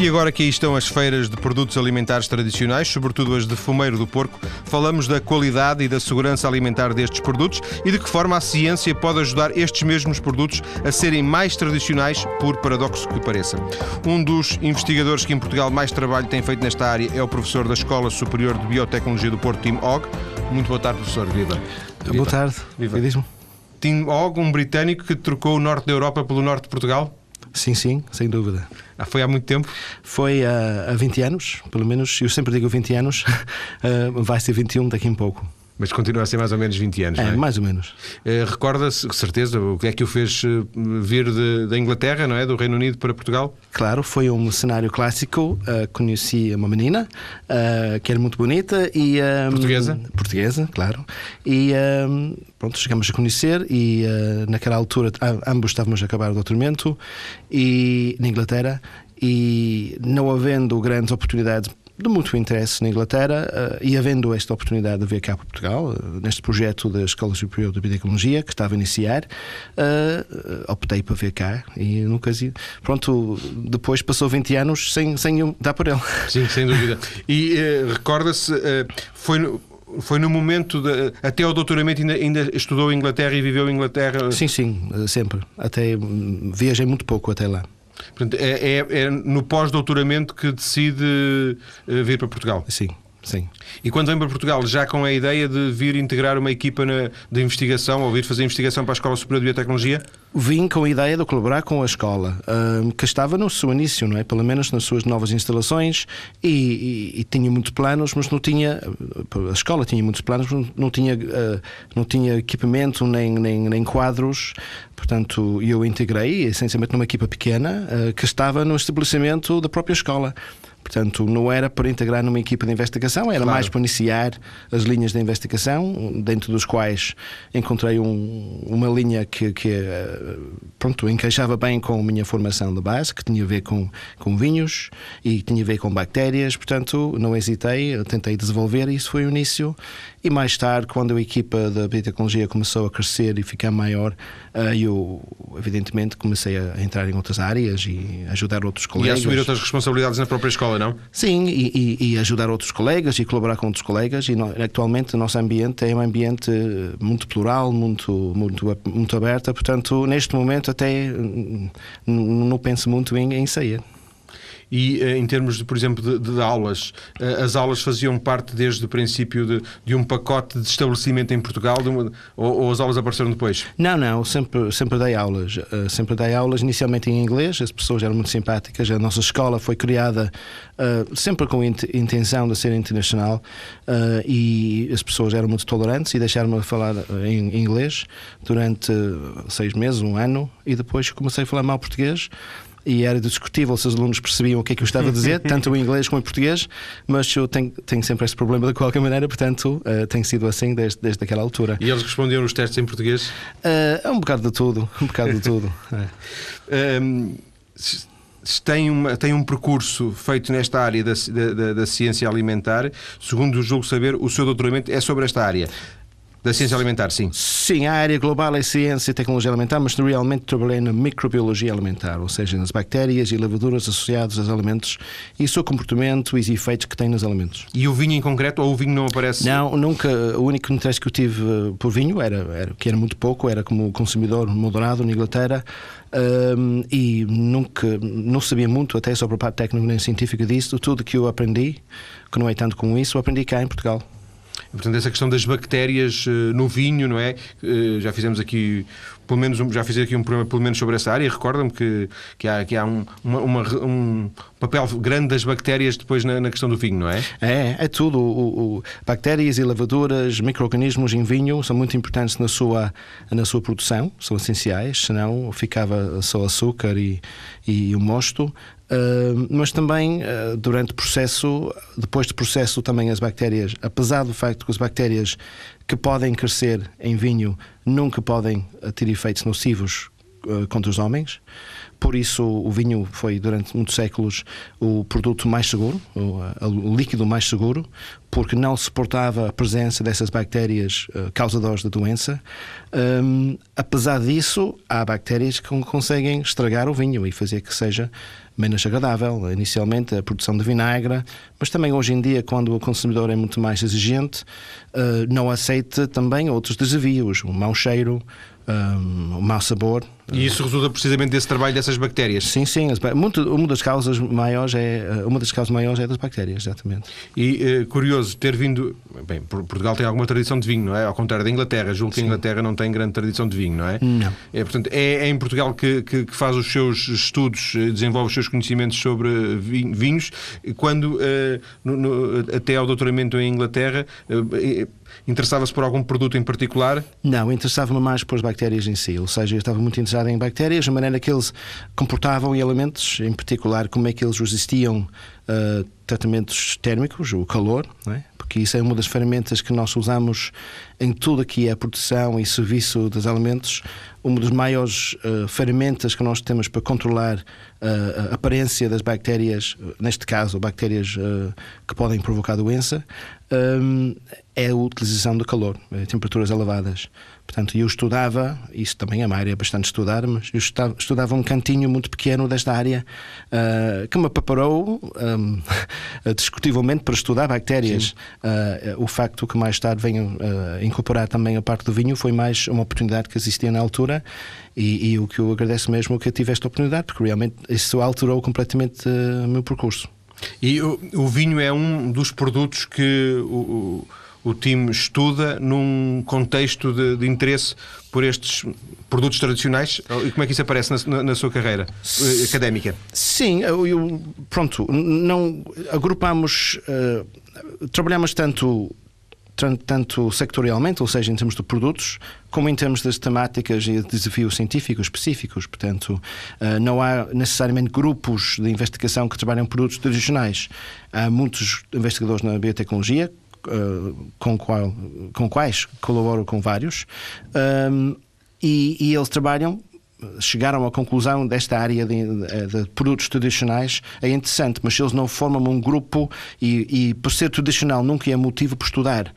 E agora que aí estão as feiras de produtos alimentares tradicionais, sobretudo as de fumeiro do porco, falamos da qualidade e da segurança alimentar destes produtos e de que forma a ciência pode ajudar estes mesmos produtos a serem mais tradicionais, por paradoxo que pareça. Um dos investigadores que em Portugal mais trabalho tem feito nesta área é o professor da Escola Superior de Biotecnologia do Porto, Tim Og. Muito boa tarde, professor. Viva. Viva. Boa tarde. Viva. Tim Og, um britânico que trocou o norte da Europa pelo norte de Portugal? Sim, sim, sem dúvida. Ah, foi há muito tempo? Foi há, há 20 anos, pelo menos. Eu sempre digo 20 anos, uh, vai ser 21 daqui a pouco. Mas continua a ser mais ou menos 20 anos, é, é? mais ou menos. Uh, Recorda-se, com certeza, o que é que o fez uh, vir da Inglaterra, não é? Do Reino Unido para Portugal? Claro, foi um cenário clássico. Uh, conheci uma menina que era muito bonita e. portuguesa? Portuguesa, claro. E pronto, chegamos a conhecer e naquela altura ambos estávamos a acabar o doutoramento e, na Inglaterra e não havendo grandes oportunidades de muito interesse na Inglaterra uh, e havendo esta oportunidade de vir cá para Portugal, uh, neste projeto da Escola Superior de Biotecnologia que estava a iniciar, uh, optei para vir cá e nunca. Pronto, depois passou 20 anos sem, sem dar por ele. Sim, sem dúvida. E recorda-se, foi. No foi no momento de, até o doutoramento ainda, ainda, estudou Inglaterra e viveu Inglaterra? Sim, sim, sempre. Até hum, viajei muito pouco até lá. Portanto, é, é, é no pós-doutoramento que decide eh, vir para Portugal? Sim. Sim. E quando vem para Portugal, já com a ideia de vir integrar uma equipa na, de investigação ou vir fazer investigação para a Escola Superior de Biotecnologia? Vim com a ideia de colaborar com a escola, que estava no seu início, não é? Pelo menos nas suas novas instalações e, e, e tinha muitos planos, mas não tinha. A escola tinha muitos planos, mas não, não tinha, uh, não tinha equipamento nem, nem, nem quadros. Portanto, eu integrei essencialmente numa equipa pequena uh, que estava no estabelecimento da própria escola. Portanto, não era para integrar numa equipa de investigação, era claro. mais para iniciar as linhas de investigação, dentro dos quais encontrei um, uma linha que, que eh, pronto, encaixava bem com a minha formação de base, que tinha a ver com, com vinhos e tinha a ver com bactérias. Portanto, não hesitei, tentei desenvolver e isso foi o início. E mais tarde, quando a equipa da biotecnologia começou a crescer e ficar maior, eh, eu, evidentemente, comecei a entrar em outras áreas e ajudar outros colegas. E assumir outras responsabilidades na própria escola escola, não? Sim, e, e, e, ajudar outros colegas e colaborar com outros colegas. E no, atualmente o nosso ambiente é um ambiente muito plural, muito, muito, muito aberto. Portanto, neste momento até não penso muito em, em sair. E eh, em termos, de, por exemplo, de, de aulas, eh, as aulas faziam parte desde o princípio de, de um pacote de estabelecimento em Portugal uma, ou, ou, as aulas apareceram depois? Não, não, sempre, sempre dei aulas. Eh, sempre dei aulas, inicialmente em inglês, as pessoas eram muito simpáticas. A nossa escola foi criada uh, sempre com a intenção de ser internacional uh, e as pessoas eram muito tolerantes e deixaram-me falar em, em inglês durante seis meses, um ano, e depois comecei a falar mal português e era discutível se os alunos percebiam o que é que eu estava a dizer, tanto em inglês como em português, mas eu tenho, tenho sempre esse problema de qualquer maneira, portanto, uh, tem sido assim desde, desde aquela altura. E eles respondiam os testes em português? Uh, é um bocado de tudo, um bocado de tudo. É. Um, tem, uma, tem um percurso feito nesta área da, da, da ciência alimentar. Segundo o julgo saber, o seu doutoramento é sobre esta área. Da ciência alimentar, sim. Sim, a área global é ciência e tecnologia alimentar, mas realmente trabalhei na microbiologia alimentar, ou seja, nas bactérias e levaduras associadas aos alimentos e o seu comportamento e os efeitos que têm nos alimentos. E o vinho em concreto, ou o vinho não aparece? Não, nunca. O único interesse que eu tive eh, por vinho era, era que era muito pouco, era como consumidor moderado na Inglaterra. Um, e nunca não sabia muito até sobre a parte técnica nem científica disso. Tudo que eu aprendi, que não é tanto com isso, eu aprendi cá em Portugal. Portanto, essa questão das bactérias uh, no vinho, não é? Uh, já fizemos aqui, pelo menos, já fiz aqui um programa pelo menos sobre essa área. Recorda-me que, que há, que há um, uma, uma, um papel grande das bactérias depois na, na, questão do vinho, não é? É, é tudo. O, o, bactérias e levaduras, micro-organismos em vinho são muito importantes na sua, na sua produção, são essenciais, senão ficava só açúcar e, e o mosto. Uh, mas também uh, durante o processo, depois do processo, também as bactérias, apesar do facto que as bactérias que podem crescer em vinho nunca podem ter efeitos nocivos uh, contra os homens. Por isso, o vinho foi, durante muitos séculos, o produto mais seguro, o, líquido mais seguro, porque não suportava a presença dessas bactérias causadoras da doença. Um, apesar disso, há bactérias que conseguem estragar o vinho e fazer que seja menos agradável. Inicialmente, a produção de vinagre, mas também hoje em dia, quando o consumidor é muito mais exigente, uh, não aceita também outros desafios, o mau cheiro, um, o mau sabor. E isso resulta precisamente desse trabalho dessas bactérias? Sim, sim. Muito, uma das causas maiores é eh, uma das causas maiores é das bactérias, exatamente. E uh, curioso ter vindo. Bem, Portugal tem alguma tradição de vinho, não é? Ao contrário da Inglaterra. Julgo que a Inglaterra não tem grande tradição de vinho, não é? Não. É, portanto, é, é em Portugal que, que, que, faz os seus estudos, eh, desenvolve os seus conhecimentos sobre vinhos, quando no, no, até ao doutoramento em Inglaterra. Interessava-se por algum produto em particular? Não, interessava-me mais por as bactérias em si. Ou seja, eu estava muito interessado em bactérias, a maneira que eles comportavam em elementos, em particular como é que eles resistiam a tratamentos térmicos, o calor, é? porque isso é uma das ferramentas que nós usamos em tudo aqui é a produção e serviço dos alimentos. Uma das maiores uh, ferramentas que nós temos para controlar uh, a aparência das bactérias, neste caso, bactérias que podem provocar doença, um, é a utilização do calor, temperaturas elevadas. Portanto, eu estudava, isso também é uma área bastante estudar, mas eu estudava, estudava um cantinho muito pequeno desta área uh, que me preparou um, discutivelmente para estudar bactérias. Uh, o facto que mais tarde venho uh, incorporar também a parte do vinho foi mais uma oportunidade que existia na altura e, e o que eu agradeço mesmo é que eu tive esta oportunidade, porque realmente isso alterou completamente o meu percurso. E o, o, vinho é um dos produtos que o, o time estuda num contexto de, de, interesse por estes produtos tradicionais? E como é que isso aparece na, na sua carreira eh, académica? Sim, eu, eu, pronto, não agrupamos, uh, trabalhamos tanto tanto sectorialmente, ou seja, em termos de produtos, como em termos das temáticas e desafios científicos específicos. Portanto, eh, não há necessariamente grupos de investigação que trabalham produtos tradicionais. Há muitos investigadores na biotecnologia com, qual, com quais colaboro com vários, um, e, e eles trabalham chegaram à conclusão desta área de, de, produtos tradicionais. É interessante, mas se eles não formam um grupo e, e por ser tradicional nunca é motivo para estudar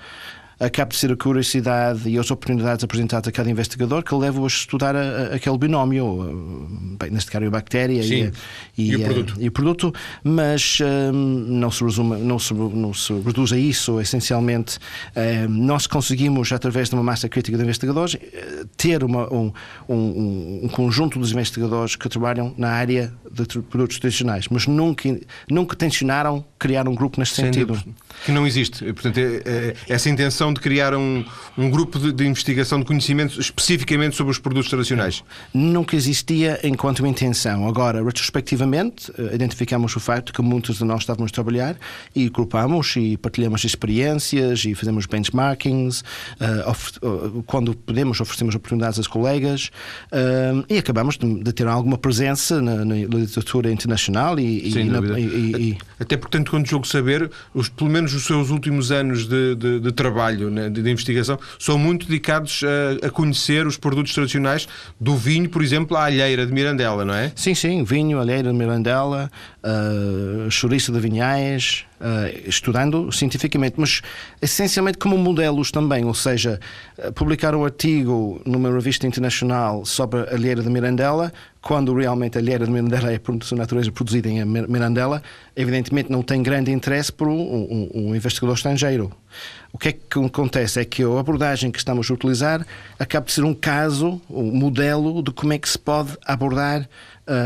acaba de ser a curiosidade e as oportunidades apresentadas a cada investigador que levam a estudar a, a, aquele binómio, bem, neste caso a bactéria e, e, e, o produto. e, o produto. mas um, não, se resume, não, se, não se reduz a isso. Essencialmente, um, nós conseguimos, através de uma massa crítica de investigadores, eh, ter uma, um, um, um conjunto de investigadores que trabalham na área de produtos tradicionais, mas nunca, nunca tensionaram criar um grupo neste sentido. Que não existe. Portanto, é, é, essa intenção de criar um, um grupo de, de, investigação de conhecimento especificamente sobre os produtos tradicionais? Nunca existia enquanto intenção. Agora, retrospectivamente, eh, identificamos o facto que muitos de nós estávamos a trabalhar e grupamos e partilhamos experiências e fazemos benchmarkings. Uh, quando podemos, oferecemos oportunidades aos colegas uh, e acabamos de, de, ter alguma presença na, na literatura internacional e, e, na, e, e, Até porque, quando jogo saber, os, pelo menos os seus últimos anos de, de, de trabalho né, de, de, investigação são muito dedicados a, a, conhecer os produtos tradicionais do vinho, por exemplo, à alheira de Mirandela, não é? Sim, sim, vinho, alheira de Mirandela, uh, chouriço de vinhais, uh, estudando cientificamente, mas essencialmente como modelos também, ou seja, uh, publicar um artigo numa revista internacional sobre a alheira de Mirandela, quando realmente a alheira de Mirandela é por sua natureza produzida em Mirandela, evidentemente não tem grande interesse por um, um, um investigador estrangeiro. O que é que acontece? É que a abordagem que estamos a utilizar acaba de ser um caso, um modelo de como é que se pode abordar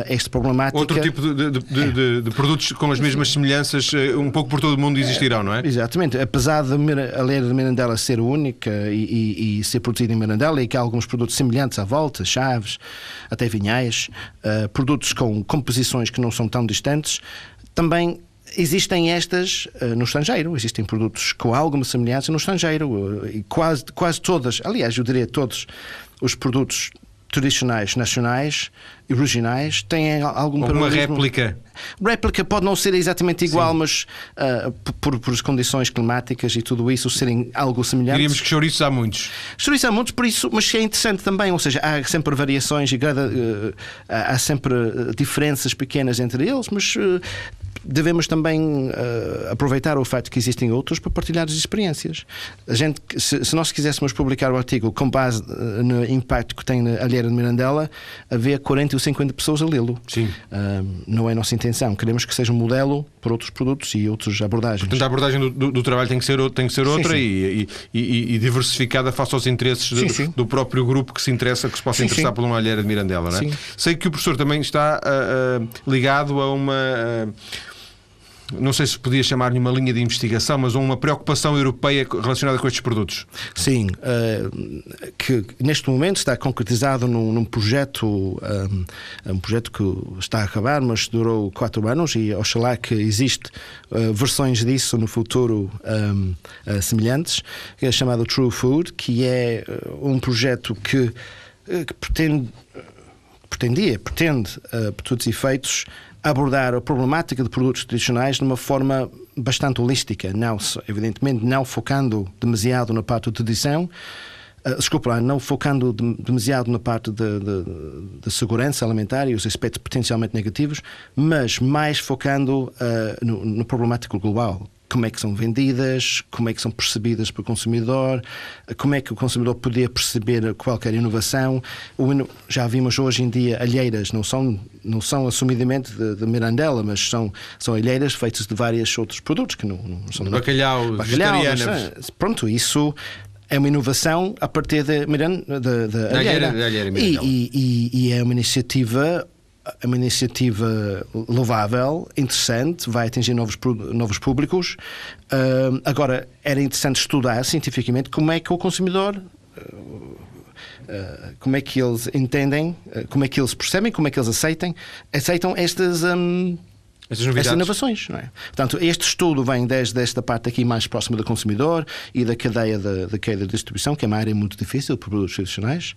esta problemática. Outro tipo de, de, de, de, produtos com as mesmas semelhanças, uh, um pouco por todo o mundo existirão, não é? Exatamente. Apesar de a lei de Mirandela ser única e, e, e, ser produzida em Mirandela e que há alguns produtos semelhantes à volta, chaves, até vinhais, uh, produtos com composições que não são tão distantes, também existem estas uh, no estrangeiro, existem produtos com alguma semelhança no estrangeiro uh, e quase, quase todas, aliás, eu diria todos os produtos tradicionais nacionais regionais têm algum Uma réplica. Réplica pode não ser exatamente igual, Sim. mas uh, por, por as condições climáticas e tudo isso serem algo semelhantes. Diríamos que chouriços há muitos. Chouriços há muitos, por isso, mas é interessante também, ou seja, há sempre variações e grada, uh, há sempre diferenças pequenas entre eles, mas uh, devemos também uh, aproveitar o facto que existem outros para partilhar as experiências. A gente, se, se nós quiséssemos publicar o artigo com base uh, no impacto que tem na alheira de Mirandela, haver 40 ou 50 pessoas a lê-lo. Sim. Uh, não é nossa intenção. Queremos que seja um modelo para outros produtos e outras abordagens. Portanto, a abordagem do, do, do trabalho tem que ser, tem que ser outra sim, sim. E, e, e, diversificada face aos interesses sim, do, do, próprio grupo que se interessa, que se possa interessar por uma alheira de Mirandela. Não é? Sei que o professor também está ligado a uma não sei se podia chamar-lhe uma linha de investigação, mas uma preocupação europeia relacionada com estes produtos. Sim, uh, que neste momento está concretizado num, num projeto, um, eh, um, projeto que está a acabar, mas durou quatro anos e oxalá que existe uh, versões disso no futuro um, uh, semelhantes, que é chamado True Food, que é um projeto que, que pretende pretendia, pretende, uh, por todos os efeitos, abordar a problemática de produtos tradicionais de uma forma bastante holística, não, evidentemente não focando demasiado na parte da tradição, Uh, desculpa não focando de, demasiado na parte de, de, de, segurança alimentar e os aspectos potencialmente negativos, mas mais focando uh, no, no problemático global, como é que são vendidas, como é que são percebidas pelo consumidor, como é que o consumidor podia perceber qualquer inovação. Já vimos hoje em dia alheiras, não são, não são assumidamente de, de Mirandela, mas são, são alheiras feitas de vários outros produtos que não, não são bacalhau, bacalhau mas, pronto, isso é uma inovação a partir de, Miranda, de, de alheira. alheira, alheira e, e, e é uma iniciativa é uma iniciativa louvável, interessante, vai atingir novos, novos públicos. Uh, agora, era interessante estudar cientificamente como é que o consumidor. Uh, como é que eles entendem, como é que eles percebem, como é que eles aceitem, aceitam estas. Um, estas inovações, não é? Portanto, este estudo vem desde esta parte aqui mais próxima do consumidor e da cadeia da, da cadeia de distribuição, que é uma área muito difícil para produtos tradicionais,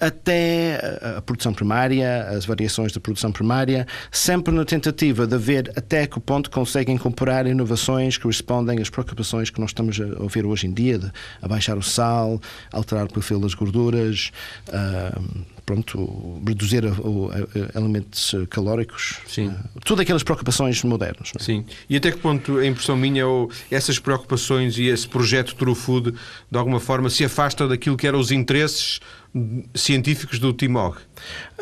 até a produção primária, as variações da produção primária, sempre na tentativa de ver até que ponto conseguem incorporar inovações que respondem às preocupações que nós estamos a ouvir hoje em dia, de abaixar o sal, alterar o perfil das gorduras, uh, pronto, reduzir o, elementos calóricos, Sim. Uh, todas aquelas preocupações modernas. É? Sim. E até que ponto, a impressão minha, ou essas preocupações e esse projeto True Food, de alguma forma, se afasta daquilo que eram os interesses científicos do Timog?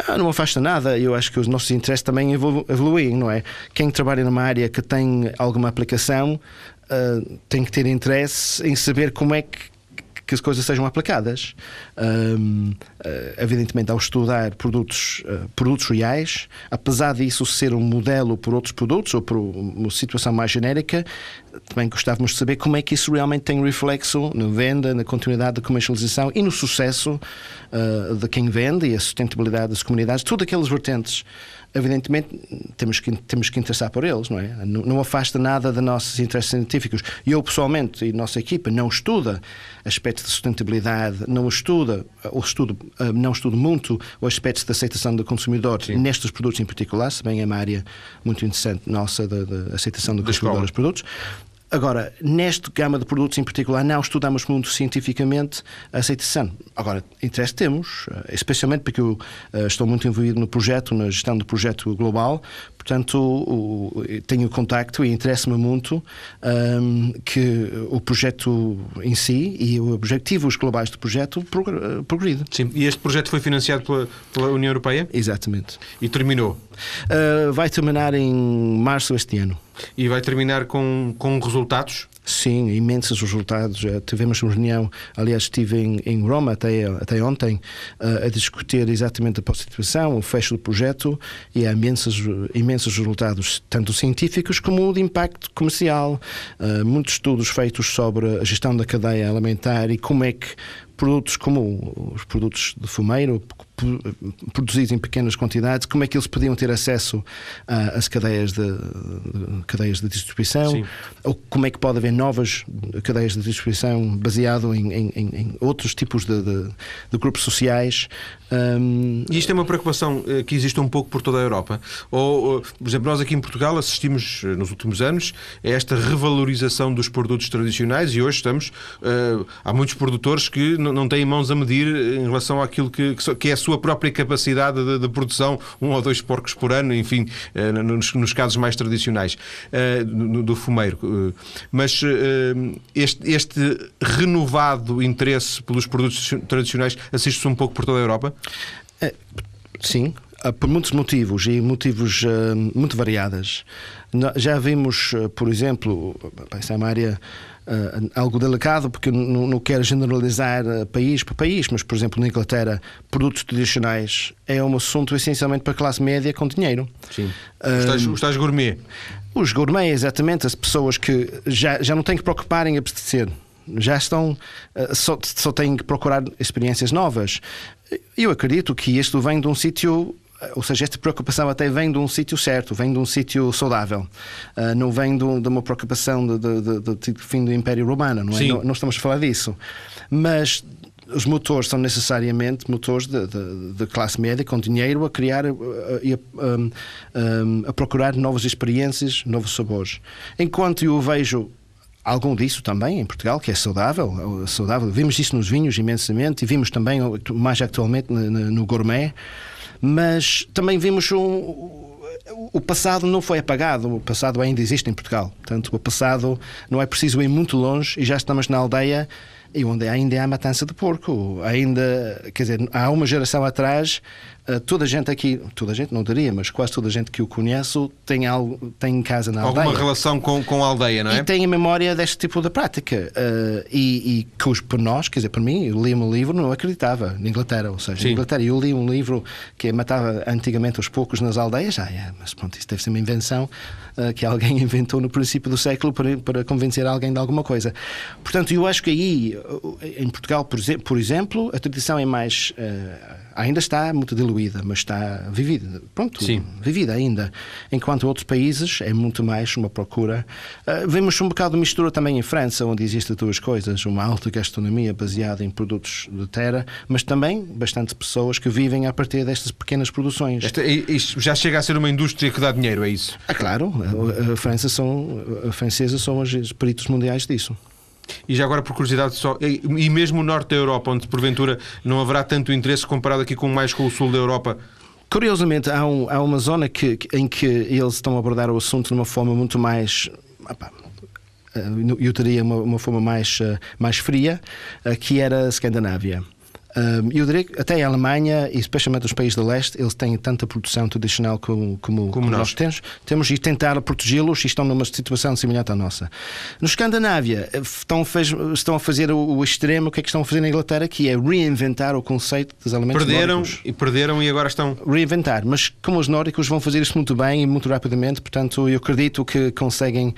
Ah, não afasta nada. Eu acho que os nossos interesses também evoluem, não é? Quem trabalha numa área que tem alguma aplicação uh, tem que ter interesse em saber como é que que as coisas sejam aplicadas. Um, ah, evidentemente, ao estudar produtos, uh, produtos reais, apesar disso ser um modelo por outros produtos ou por uma situação mais genérica, também gostávamos de saber como é que isso realmente tem reflexo na venda, na continuidade da comercialização e no sucesso uh, de quem vende e a sustentabilidade das comunidades, todas aquelas vertentes evidentemente temos que, temos que interessar por eles, não é? Não, não afasta nada de nossos interesses científicos. Eu, pessoalmente, e a nossa equipa, não estuda aspectos de sustentabilidade, não estuda, ou estudo, ah, não estudo muito os aspectos de aceitação do consumidor Sim. nestes produtos em particular, se bem é uma área muito interessante nossa da aceitação do consumidor dos produtos. Agora, neste gama de produtos em particular, não estudamos muito cientificamente a aceitação. Agora, interesse temos, eh, especialmente porque eu uh, estou muito envolvido no projeto, na gestão do projeto global, portanto, tenho contacto e interessa-me muito um, ehm, que o projeto em si e os objetivos globais do projeto eh, progridem. Sim, e este projeto foi financiado pela, pela União Europeia? Exatamente. E terminou? Uh, vai terminar em março deste ano. E vai terminar com, com resultados? Sim, imensos resultados. Tivemos uma reunião, aliás, estive em, em Roma até, até ontem uh, a discutir exatamente a situação, o fecho do projeto e há imensos, imensos resultados, tanto científicos como de impacto comercial. Uh, muitos estudos feitos sobre a gestão da cadeia alimentar e como é que produtos como os produtos de fumeiro, produzidos em pequenas quantidades, como é que eles podiam ter acesso às cadeias de, de, cadeias de distribuição, Sim. ou como é que pode haver novas cadeias de distribuição baseado em, em, em outros tipos de, de grupos sociais. Um... E isto é uma preocupação eh, que existe um pouco por toda a Europa. Ou, por exemplo, nós aqui em Portugal assistimos eh, nos últimos anos a esta revalorização dos produtos tradicionais e hoje estamos. Uh, há muitos produtores que não têm mãos a medir em relação àquilo que, que é a sua própria capacidade de, de, produção, um ou dois porcos por ano, enfim, uh, nos, nos, casos mais tradicionais uh, do, fumeiro. mas este, este renovado interesse pelos produtos tradicionais assiste-se um pouco por toda a Europa? Sim, ah, por muitos motivos e motivos muito variadas. Já vimos, por exemplo, essa é uma área uh, algo delicado, porque não, não quero generalizar país para país, mas, por exemplo, na Inglaterra, produtos tradicionais é um assunto essencialmente para a classe média com dinheiro. Sim. Os tais, os tais gourmet. Os gourmet, exatamente, as pessoas que já, já não têm que preocupar em abastecer já estão, só, só têm que procurar experiências novas. Eu acredito que isto vem de um sítio ou seja, esta preocupação até vem de um sítio certo, vem de um sítio saudável, uh, não vem de, de, uma preocupação de, de, de, de, fim do Império Romano, não, é? não, não, estamos a falar disso. Mas os motores são necessariamente motores de, classe média com dinheiro a criar e a, a, a, procurar novas experiências, novos sabores. Enquanto eu vejo algum disso também em Portugal, que é saudável, saudável. Vimos isso nos vinhos imensamente e vimos também mais atualmente no, no gourmet, mas também vimos um, o passado não foi apagado, o passado ainda existe em Portugal. Portanto, o passado não é preciso ir muito longe e já estamos na aldeia e onde ainda há matança de porco. Ainda, quer dizer, há uma geração atrás toda a gente aqui, toda a gente não diria, mas quase toda a gente que o conheço tem, algo, tem casa na Alguma aldeia. Alguma relação com, com a aldeia, não é? E tem a memória deste tipo de prática. Uh, e, e que os, por nós, quer dizer, para mim, eu li um livro, não acreditava, na Inglaterra, ou seja, Sim. na Inglaterra, eu li um livro que matava antigamente os poucos nas aldeias, ah, é, mas pronto, isso deve ser uma invenção que alguém inventou no princípio do século para, para convencer alguém de alguma coisa. Portanto, eu acho que aí, em Portugal, por, exemplo, a tradição é mais. Uh, ainda está muito diluída, mas está vivida, pronto, Sim. vivida ainda. Enquanto outros países é muito mais uma procura. Vemos um bocado de mistura também em França, onde existem duas coisas: uma alta gastronomia baseada em produtos de terra, mas também bastante pessoas que vivem a partir destas pequenas produções. Esta, isto já chega a ser uma indústria que dá dinheiro, é isso? Ah, claro. A, França são, a francesa são os peritos mundiais disso. E já agora, por curiosidade, só, e mesmo o norte da Europa, onde porventura não haverá tanto interesse comparado aqui com mais com o sul da Europa, Curiosamente, há, um, há uma zona que, em que eles estão a abordar o assunto de uma forma muito mais. Opa, eh, eu teria uma, uma forma mais, eh, mais fria, eh, que era a Escandinávia eu diria que até a Alemanha, e especialmente os países do leste, eles têm tanta produção tradicional como, como, como nós. nós temos. Temos e tentar protegê-los e estão numa situação semelhante à nossa. No Escandinávia, eh, estão, fez, estão a fazer o, o, extremo, o que é que estão a fazer na Inglaterra, que é reinventar o conceito dos alimentos perderam, nórdicos. E perderam e agora estão... Reinventar, mas como os nórdicos vão fazer isso muito bem e muito rapidamente, portanto eu acredito que conseguem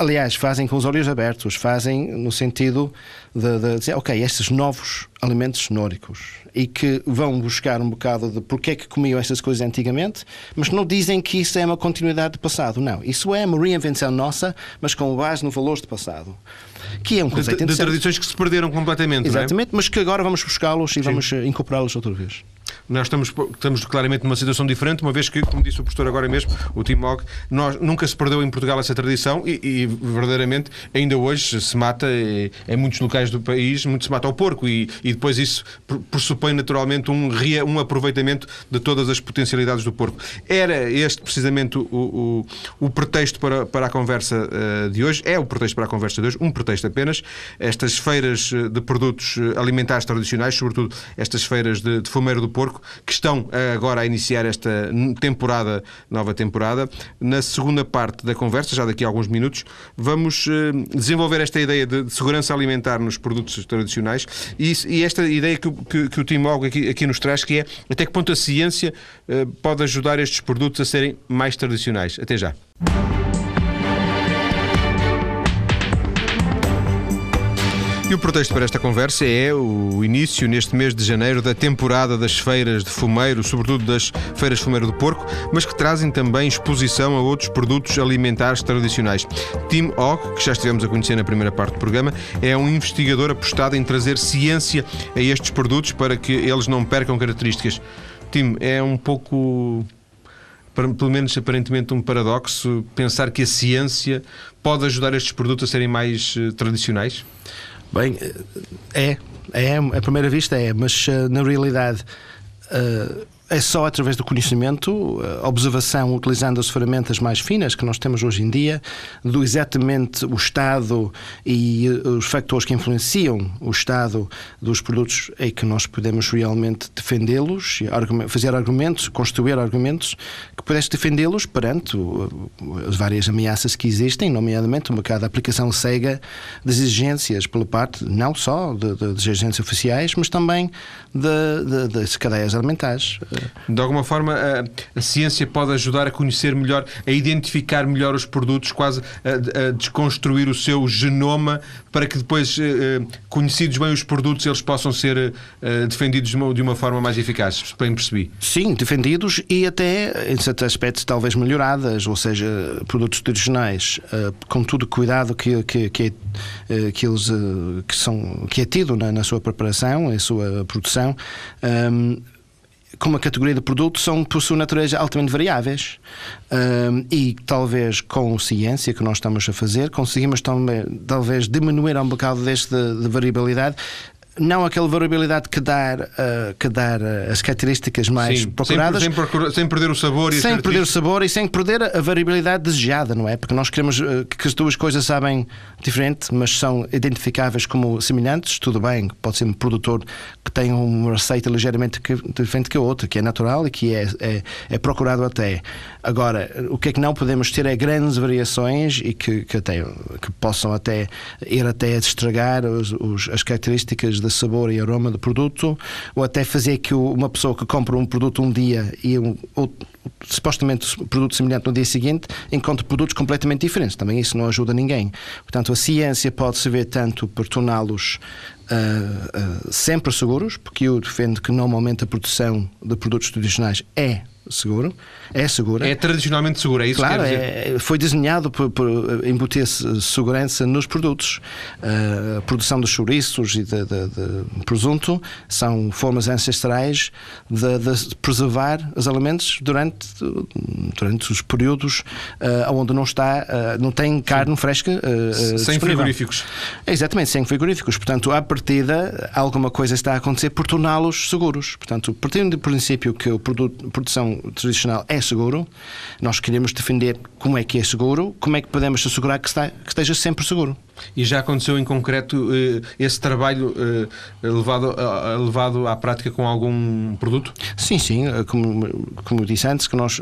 aliás, fazem com os olhos abertos, fazem no sentido de, de, dizer, ok, estes novos alimentos nórdicos e que vão buscar um bocado de porque é que comiam estas coisas antigamente, mas não dizem que isso é uma continuidade do passado. Não, isso é uma reinvenção nossa, mas com base no valores do passado. Que é um conceito de, de tradições que se perderam completamente. É? Exatamente, é? mas que agora vamos buscá-los e Sim. vamos eh, incorporá-los outra vez. Nós estamos, estamos claramente numa situação diferente, uma vez que, como disse o professor agora mesmo, o Tim Mogg, nós, nunca se perdeu em Portugal essa tradição e, e verdadeiramente ainda hoje se mata em, em muitos locais do país, muito se mata ao porco e, e depois isso pressupõe naturalmente um, um aproveitamento de todas as potencialidades do porco. Era este precisamente o, o, o pretexto para, para a conversa uh, de hoje, é o pretexto para a conversa de hoje, um pretexto apenas. Estas feiras eh, de produtos eh, alimentares tradicionais, sobretudo estas feiras de, de fumeiro do porco, que estão eh, agora a iniciar esta temporada, nova temporada. Na segunda parte da conversa, já daqui a alguns minutos, vamos eh, desenvolver esta ideia de segurança alimentar nos produtos tradicionais e, esta ideia que, que, que o Tim Mogg aqui, aqui nos traz, que é até que ponto a ciência eh, pode ajudar estes produtos a serem mais tradicionais. Até já. E o pretexto para esta conversa é o início, neste mês de janeiro, da temporada das feiras de fumeiro, sobretudo das feiras de fumeiro do porco, mas que trazem também exposição a outros produtos alimentares tradicionais. Tim Ogg, que já estivemos a conhecer na primeira parte do programa, é um investigador apostado em trazer ciência a estes produtos para que eles não percam características. Tim, é um pouco pelo menos aparentemente um paradoxo pensar que a ciência pode ajudar estes produtos a serem mais uh, tradicionais? Bem, é, é, à primeira vista é, mas uh, na realidade. Uh, é só através do conhecimento, observação, utilizando as ferramentas mais finas que nós temos hoje em dia, do exatamente o estado e os fatores que influenciam o estado dos produtos, é que nós podemos realmente defendê-los, fazer argumentos, construir argumentos que pudesse defendê-los perante as várias ameaças que existem, nomeadamente o mercado aplicação cega das exigências pela parte não só das agências oficiais, mas também das cadeias alimentares. De alguma forma, a, a, ciência pode ajudar a conhecer melhor, a identificar melhor os produtos, quase a, a desconstruir o seu genoma para que depois, eh, conhecidos bem os produtos, eles possam ser eh, defendidos de uma, de uma forma mais eficaz. Bem percebi. Sim, defendidos e até, em certos aspectos, talvez melhoradas, ou seja, produtos tradicionais, eh, com todo o cuidado que, que, que, é, que, eles, que, são, que é tido na, na sua preparação, em sua produção. Um, como a categoria de produto, são, por sua natureza, altamente variáveis. Um, e talvez com ciência que nós estamos a fazer, conseguimos também, talvez, diminuir um bocado desta de variabilidade não aquela variabilidade que dar, uh, que dar uh, as características mais Sim, procuradas. Sem, sem, sem, perder o sabor e Sem perder o sabor e sem perder a variabilidade desejada, não é? Porque nós queremos uh, que as duas coisas sabem diferente, mas são identificáveis como semelhantes. Tudo bem, pode ser um produtor que tem uma receita ligeiramente diferente que a outra, que é natural e que é, é, é, procurado até. Agora, o que é que não podemos ter é grandes variações e que, que, até, que possam até ir até a estragar os, os, as características de sabor e aroma do produto, ou até fazer que uma pessoa que compra um produto um dia e um outro, supostamente produto semelhante no dia seguinte encontre produtos completamente diferentes. Também isso não ajuda ninguém. Portanto, a ciência pode servir tanto para torná-los uh, uh, sempre seguros, porque eu defendo que normalmente a produção de produtos tradicionais é seguro, é segura. É tradicionalmente segura, é isso claro, que quer dizer? É, foi desenhado por, por embutir segurança nos produtos. Uh, a produção dos chouriços e de, de, de, presunto são formas ancestrais de, de, preservar os alimentos durante, durante os períodos uh, onde não está, uh, não tem carne Sim. fresca. Uh, sem disponível. frigoríficos. É, exatamente, sem frigoríficos. Portanto, à partida, alguma coisa está a acontecer por torná-los seguros. Portanto, partindo do princípio que a produção tradicional é seguro, nós queremos defender como é que é seguro, como é que podemos assegurar que, está, que esteja sempre seguro. E já aconteceu em concreto eh, esse trabalho eh, levado, levado à prática com algum produto? Sim, sim. Eh, como, como disse antes, que nós,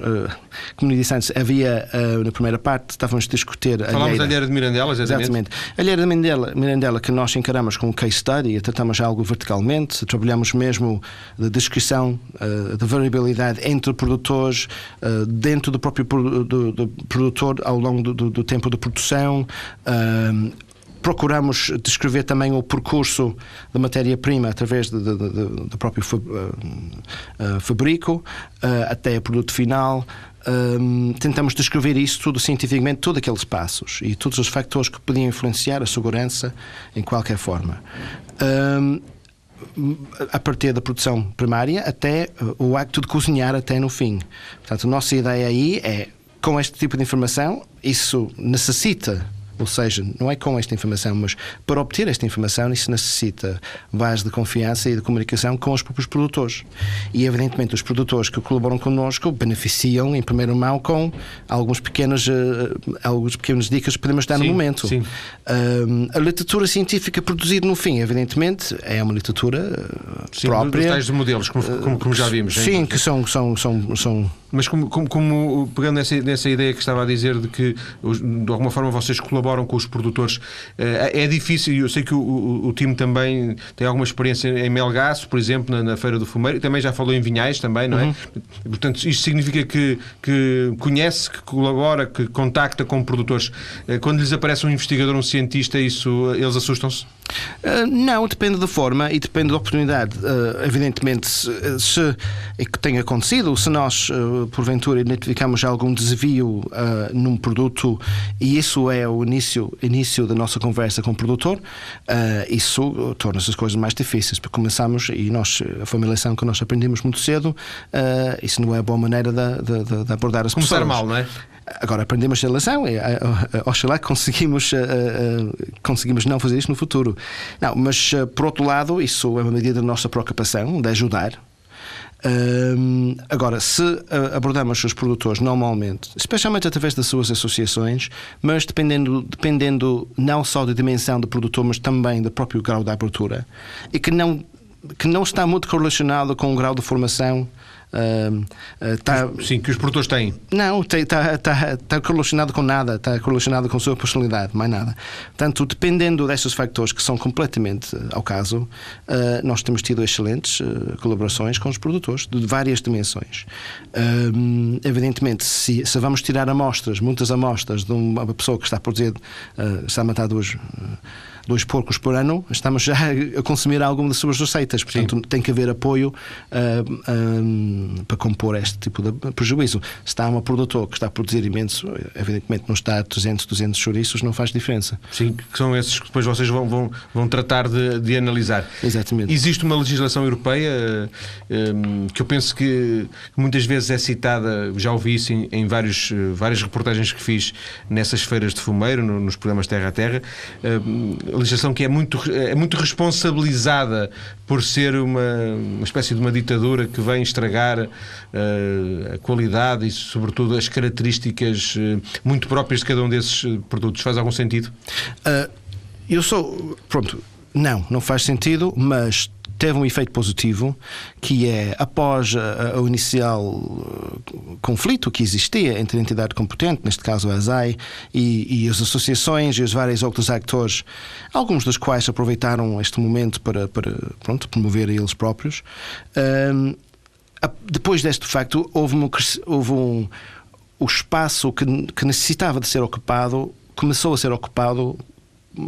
como disse antes, havia na primeira parte, estávamos a discutir. Falámos da alheira de Mirandela, exatamente. exatamente. A alheira de Mirandela, Mirandela, que nós encaramos como case study e tratamos algo verticalmente, trabalhamos mesmo de descrição da variabilidade entre produtores, dentro do próprio do, do produtor ao longo do, do, do tempo de produção procuramos descrever também o percurso da matéria-prima através do próprio uh, fabrico uh, até o produto final. Um, tentamos descrever isso tudo cientificamente, todos aqueles passos e todos os factores que podiam influenciar a segurança em qualquer forma. Um, a partir da produção primária até o acto de cozinhar até no fim. Portanto, a nossa ideia aí é, com este tipo de informação, isso necessita ou seja, não é com esta informação, mas para obter esta informação isso necessita base de confiança e de comunicação com os próprios produtores. E evidentemente os produtores que colaboram connosco beneficiam em primeira mão com alguns pequenos, uh, alguns pequenos dicas que podemos dar sim, no momento. Sim. Uh, a literatura científica produzida no fim, evidentemente, é uma literatura uh, sim, própria. Tais de modelos, como, como, como já vimos. Sim, que são, são, são, são mas como, como, como, pegando nessa, nessa ideia que estava a dizer de que de alguma forma vocês colaboram com os produtores, eh, é difícil, eu sei que o, o, o time também tem alguma experiência em Melgaço, por exemplo, na, na, Feira do Fumeiro, e também já falou em Vinhais também, não é? Uhum. Portanto, isto significa que, que conhece, que colabora, que contacta com produtores. Eh, quando lhes aparece um investigador, um cientista, isso, eles assustam-se? Uh, não, depende da forma e depende da oportunidade. Uh, evidentemente, se, se é que tem acontecido, se nós, uh, porventura, identificamos algum desvio num produto e isso é o início, início da nossa conversa com o produtor, isso torna-se as coisas mais difíceis, porque começamos, e nós, foi uma lição que nós aprendemos muito cedo, isso não é a boa maneira de, de, de abordar as Começar pessoas. mal, não é? Agora aprendemos a lição e oxalá conseguimos, conseguimos não fazer isto no futuro. Não, mas por outro lado, isso é uma medida da nossa preocupação, de ajudar. agora, se abordamos os produtores normalmente, especialmente através das suas associações, mas dependendo, dependendo não só da dimensão do produtor, mas também do próprio grau da abertura, e que não, que não está muito correlacionado com o grau de formação Uh, uh, tá... Sim, que os produtores têm. Não, está tá, tá correlacionado com nada, está correlacionado com a sua personalidade, mais nada. Portanto, dependendo desses factores que são completamente uh, ao caso, uh, nós temos tido excelentes colaborações com os produtores de várias dimensões. evidentemente, se, se, vamos tirar amostras, muitas amostras de uma pessoa que está a produzir, está a matar duas dois porcos por ano, estamos já a consumir alguma das suas receitas. Portanto, Sim. tem que haver apoio uh, uh, para compor este tipo de prejuízo. Se está uma produtor que está a produzir imenso, evidentemente não está a 300, 200 chouriços, não faz diferença. Sim, que são esses que depois vocês vão, vão, vão tratar de, de analisar. Exatamente. Existe uma legislação europeia um, que eu penso que muitas vezes é citada, já ouvi isso em, em vários, várias reportagens que fiz nessas feiras de fumeiro, no, nos programas Terra a Terra. Um, legislação que é muito, é muito responsabilizada por ser uma, uma espécie de uma ditadura que vem estragar uh, a qualidade e, sobretudo, as características uh, muito próprias de cada um desses eh, produtos. Faz algum sentido? Eu sou. Pronto. Não, não faz sentido, mas teve um efeito positivo, que é após o inicial uh, conflito que existia entre a entidade competente, neste caso a ASAI, e, e, as associações e os vários outros atores, alguns dos quais aproveitaram este momento para, para pronto, promover eles próprios. Um, depois deste facto, houve, um, houve um, o espaço que, que necessitava de ser ocupado começou a ser ocupado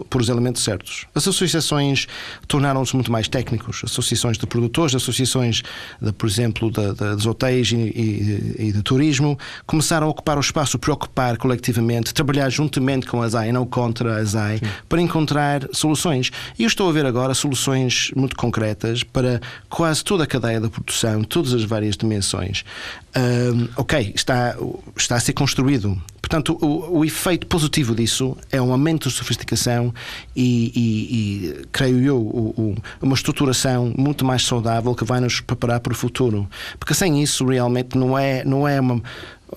por os elementos certos. As associações tornaram-se muito mais técnicos. Associações de produtores, associações, de, por exemplo, de, de, dos hotéis e, e, e, de turismo, começaram a ocupar o espaço, preocupar colectivamente, trabalhar juntamente com a ASAI, não contra a ASAI, Sim. para encontrar soluções. E eu estou a ver agora soluções muito concretas para quase toda a cadeia da produção, todas as várias dimensões. Um, ok, está, está a ser construído Portanto, o, o, efeito positivo disso é um aumento de sofisticação e, e, e creio eu, o, o, uma estruturação muito mais saudável que vai nos preparar para o futuro. Porque sem isso, realmente, não é, não é uma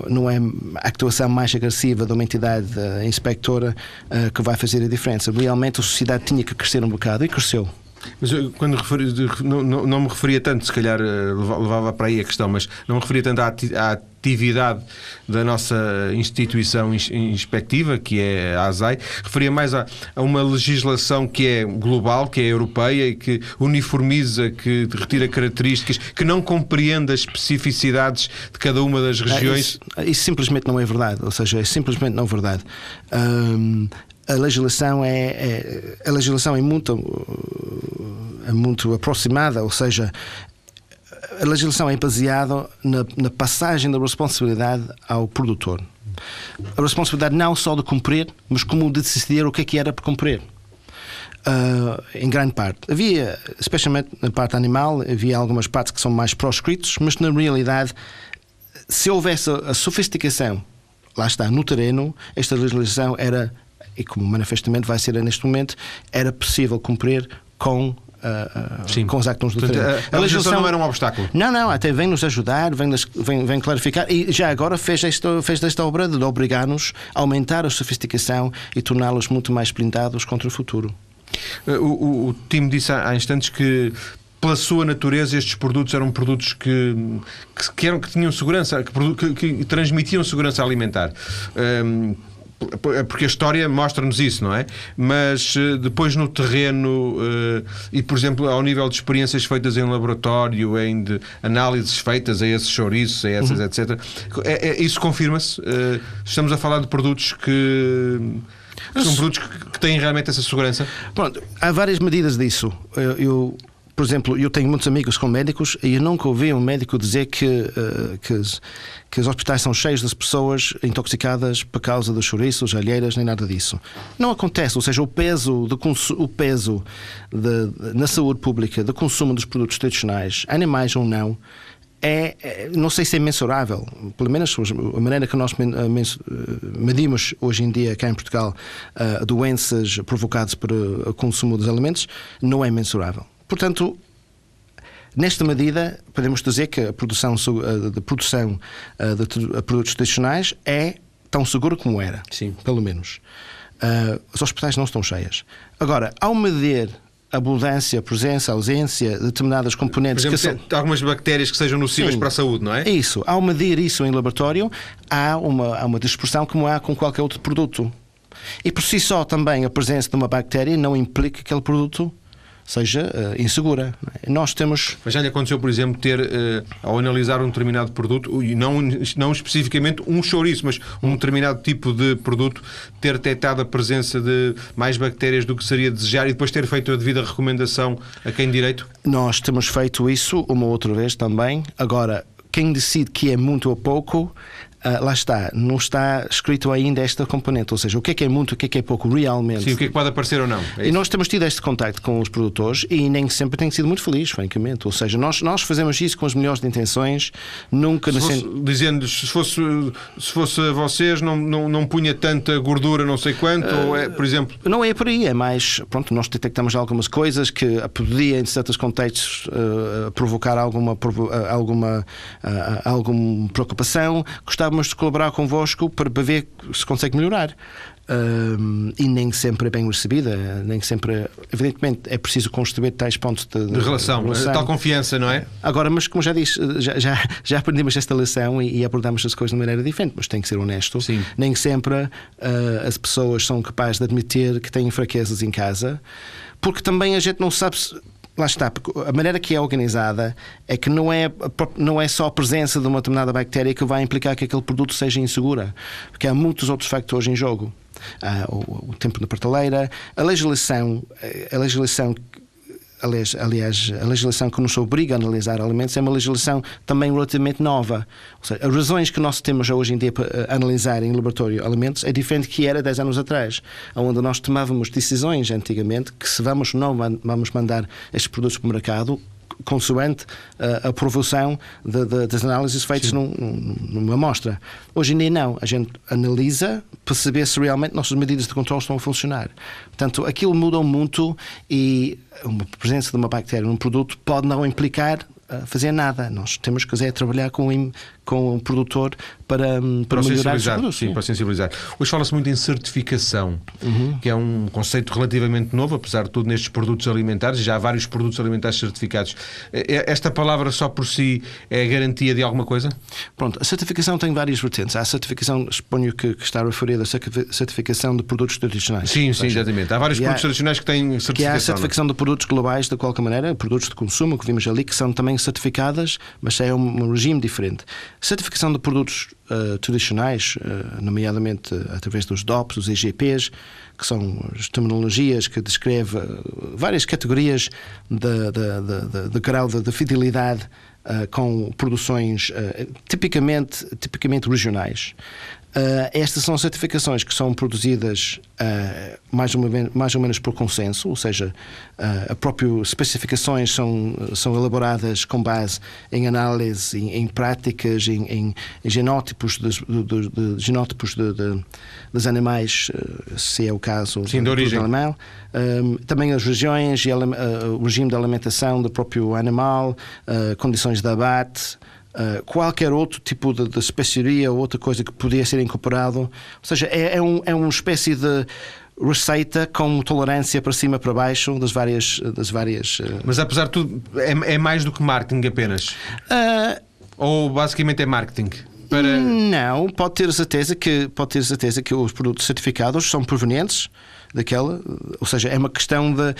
não é a actuação mais agressiva de uma entidade uh, inspectora uh, que vai fazer a diferença. Realmente a sociedade tinha que crescer um bocado e cresceu. Mas eu, quando referi, não, não, não, me referia tanto, se calhar eh, levava para aí a questão, mas não me referia tanto à, à atividade da nossa instituição inspectiva, que é a ASAI, referia mais a, a, uma legislação que é global, que é europeia e que uniformiza, que retira características, que não compreende as especificidades de cada uma das ah, regiões. isso, isso, simplesmente não é verdade, ou seja, é simplesmente não verdade. Hum, a legislação é, é, a legislação é muito é muito aproximada, ou seja, a legislação é baseada na, na passagem da responsabilidade ao produtor. A responsabilidade não só de cumprir, mas como de decidir o que é que era para cumprir. Uh, em grande parte. Havia, especialmente na parte animal, havia algumas partes que são mais proscritos, mas na realidade, se houvesse a sofisticação, lá está, no terreno, esta legislação era e como manifestamente vai ser neste momento, era possível cumprir com Uh, com os actos do Portanto, a, a, legislação não era um obstáculo. Não, não, até vem nos ajudar, vem, vem, vem clarificar e já agora fez esta, fez esta obra de obrigar-nos a aumentar a sofisticação e torná-los muito mais blindados contra o futuro. Uh, o, o, o time disse há instantes que pela sua natureza, estes produtos eram produtos que, que, eram, que tinham segurança, que, que, que transmitiam segurança alimentar. Um, porque a história mostra-nos isso, não é? Mas eh, depois no terreno eh, e, por exemplo, ao nível de experiências feitas em laboratório, em de análises feitas a esses chouriços, a essas, uhum. etc., é, é, isso confirma-se. Eh, estamos a falar de produtos que São produtos que têm realmente essa segurança? Pronto, há várias medidas disso. Eu, eu, por exemplo, eu tenho muitos amigos com médicos e eu nunca ouvi um médico dizer que, uh, que, que, os hospitais são cheios de pessoas intoxicadas por causa dos chouriços, alheiras, nem nada disso. Não acontece, ou seja, o peso, de, o peso de, na saúde pública do consumo dos produtos tradicionais, animais ou não, é, é, não sei se é mensurável, pelo menos a maneira que nós medimos hoje em dia cá em Portugal doenças provocadas por consumo dos alimentos, não é mensurável. Portanto, Nesta medida, podemos dizer que a produção de produção de produtos tradicionais é tão segura como era. Sim. Pelo menos. Uh, os hospitais não estão cheias. Agora, ao medir a abundância, a presença, a ausência de determinadas componentes Por exemplo, que são. Algumas bactérias que sejam nocivas Sim, para a saúde, não é? Isso. Ao medir isso em laboratório, há uma, há uma dispersão como há com qualquer outro produto. E por si só também a presença de uma bactéria não implica que aquele produto seja uh, insegura. É? Nós temos. Mas já lhe aconteceu, por exemplo, ter, uh, ao analisar um determinado produto, e não, não especificamente um chouriço, mas um determinado tipo de produto, ter detectado a presença de mais bactérias do que seria desejar e depois ter feito a devida recomendação a quem direito? Nós temos feito isso uma outra vez também. Agora, quem decide que é muito ou pouco Uh, lá está, não está escrito ainda esta componente, ou seja, o que é que é muito, o que é que é pouco realmente. Sim, o que é que pode aparecer ou não. É e nós temos tido este contacto com os produtores e nem sempre tem sido muito feliz, francamente. Ou seja, nós, nós fazemos isso com as melhores intenções, nunca... Se fosse, Dizendo-lhes, se fosse, se fosse a vocês, não, não, não punha tanta gordura, não sei quanto, uh, ou é, por exemplo... Não é por aí, é mais, pronto, nós detectamos algumas coisas que podia, em certos contextos, uh, provocar alguma, alguma, alguma preocupação. Gostava gostávamos de colaborar convosco para, para ver se consegue melhorar. Um, e nem sempre é bem recebida, nem sempre, evidentemente, é preciso construir tais pontos de, de, de relação, de relação. tal confiança, não é? Agora, mas como já disse, já, já, já aprendemos esta lição e, e, abordamos as coisas de maneira diferente, mas tem que ser honesto. Sim. Nem sempre uh, as pessoas são capazes de admitir que têm fraquezas em casa, porque também a gente não sabe se Lá está, porque a maneira que é organizada é que não é, não é só a presença de uma determinada bactéria que vai implicar que aquele produto seja insegura, porque há muitos outros factores em jogo. Ah, o, o, tempo na prateleira, a legislação, a legislação aliás, a legislação que nos obriga a analisar alimentos é uma legislação também relativamente nova. Ou seja, as razões que nós temos hoje em dia para eh, analisar em laboratório alimentos é diferente que era 10 anos atrás, onde nós tomávamos decisões antigamente que se vamos não vamos mandar estes produtos para o mercado, consoante a aprovação de, de, das análises feitas num, numa amostra. Hoje em dia não, a gente analisa para saber se realmente nossas medidas de controle estão a funcionar. Portanto, aquilo muda muito e a presença de uma bactéria num produto pode não implicar fazer nada. Nós temos que fazer é trabalhar com, com o produtor para, para, para melhorar os produtos. Sim, para sensibilizar. Hoje fala-se muito em certificação, uhum. que é um conceito relativamente novo, apesar de tudo, nestes produtos alimentares. Já há vários produtos alimentares certificados. É, esta palavra só por si é garantia de alguma coisa? Pronto, a certificação tem várias vertentes. Há a certificação, exponho que, que está referida à certificação de produtos tradicionais. Sim, sim, exatamente. Há vários produtos há, tradicionais que têm certificação. Que há a certificação de produtos globais, de qualquer maneira, produtos de consumo, que vimos ali, que são também certificadas, mas é um, regime diferente. Certificação de produtos uh, tradicionais, uh, nomeadamente através dos DOPs, os EGPs, que são as terminologias que descreve várias categorias de, de, de, de grau de, fidelidade uh, com produções tipicamente, tipicamente regionais. Uh, estas são certificações que são produzidas uh, mais, uma, mais ou menos por consenso, ou seja, uh, as próprias especificações são, são elaboradas com base em análise, em, em práticas, em, em, em, genótipos, de, de, de, de genótipos de, dos animais, se é o caso Sim, de origem. animal. também as regiões e o regime de alimentação do próprio animal, condições de abate. Uh, qualquer outro tipo de, de especiaria ou outra coisa que podia ser incorporado. Ou seja, é, é, um, é uma espécie de receita com tolerância para cima para baixo das várias. Das várias uh... Mas apesar de tudo, é, é, mais do que marketing apenas? Uh... Ou basicamente é marketing? Para... Não, pode ter certeza que pode ter certeza que os produtos certificados são provenientes daquela, ou seja, é uma questão de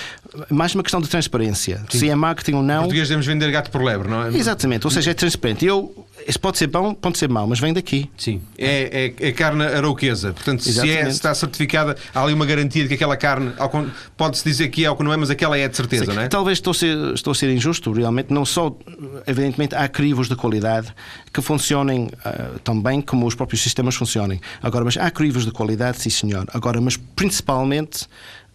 mais uma questão de transparência. Sim. Se é marketing ou não. Português devemos vender gato por lebre, não é? Exatamente, ou seja, é transparente. Eu isso pode ser bom, pode ser mau, mas vem daqui. Sim. É, é, é carne arauquesa. Portanto, se, é, se está certificada, há ali uma garantia de que aquela carne, pode-se dizer que é ou que não é, mas aquela é de certeza, Sim. não é? Talvez estou a, ser, estou a ser injusto, realmente. Não só, evidentemente, há crivos de qualidade que funcionem uh, tão bem como os próprios sistemas funcionem. Agora, mas há crivos de qualidade, sim senhor. Agora, mas principalmente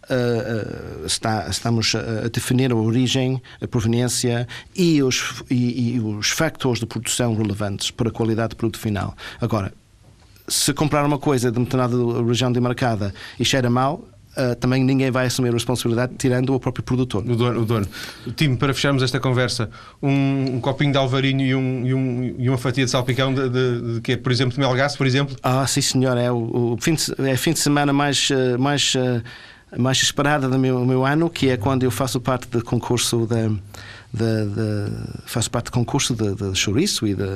Uh, está, estamos a definir a origem, a proveniência e os, e, e os factores de produção relevantes para a qualidade do produto final. Agora, se comprar uma coisa de determinada região demarcada e cheira mal, Uh, também ninguém vai assumir a responsabilidade tirando o próprio produtor. O dono. O dono. Time, para fecharmos esta conversa, um, um copinho de alvarinho e, um, e, um, e, uma fatia de salpicão de, de, de que por exemplo, de melgaço, por exemplo? Ah, sim senhor, é o, o fim, de, é fim de semana mais, mais uh, mais esperada do meu, meu ano, que é quando eu faço parte do concurso da. De, de, faço parte do concurso de, de chouriço e de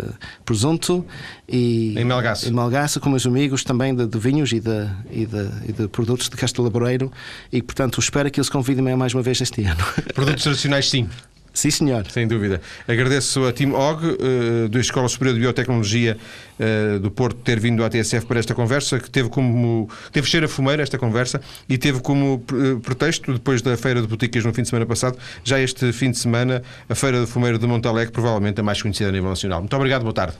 presunto e em Melgaço, em Melgaço com meus amigos também de, de vinhos e de, e, e de produtos de Castelo Laboreiro e portanto espero que eles convidem-me mais uma vez este ano. Produtos tradicionais sim. Sim, senhor. Sem dúvida. Agradeço a Tim Og, uh, da Escola Superior de Biotecnologia uh, do Porto, ter vindo à TSF para esta conversa, que teve como. teve cheira fumeira esta conversa e teve como uh, pretexto, depois da Feira de Boticas no fim de semana passado, já este fim de semana, a Feira de Fumeiro de Montalegre, provavelmente a mais conhecida a nível nacional. Muito obrigado, boa tarde.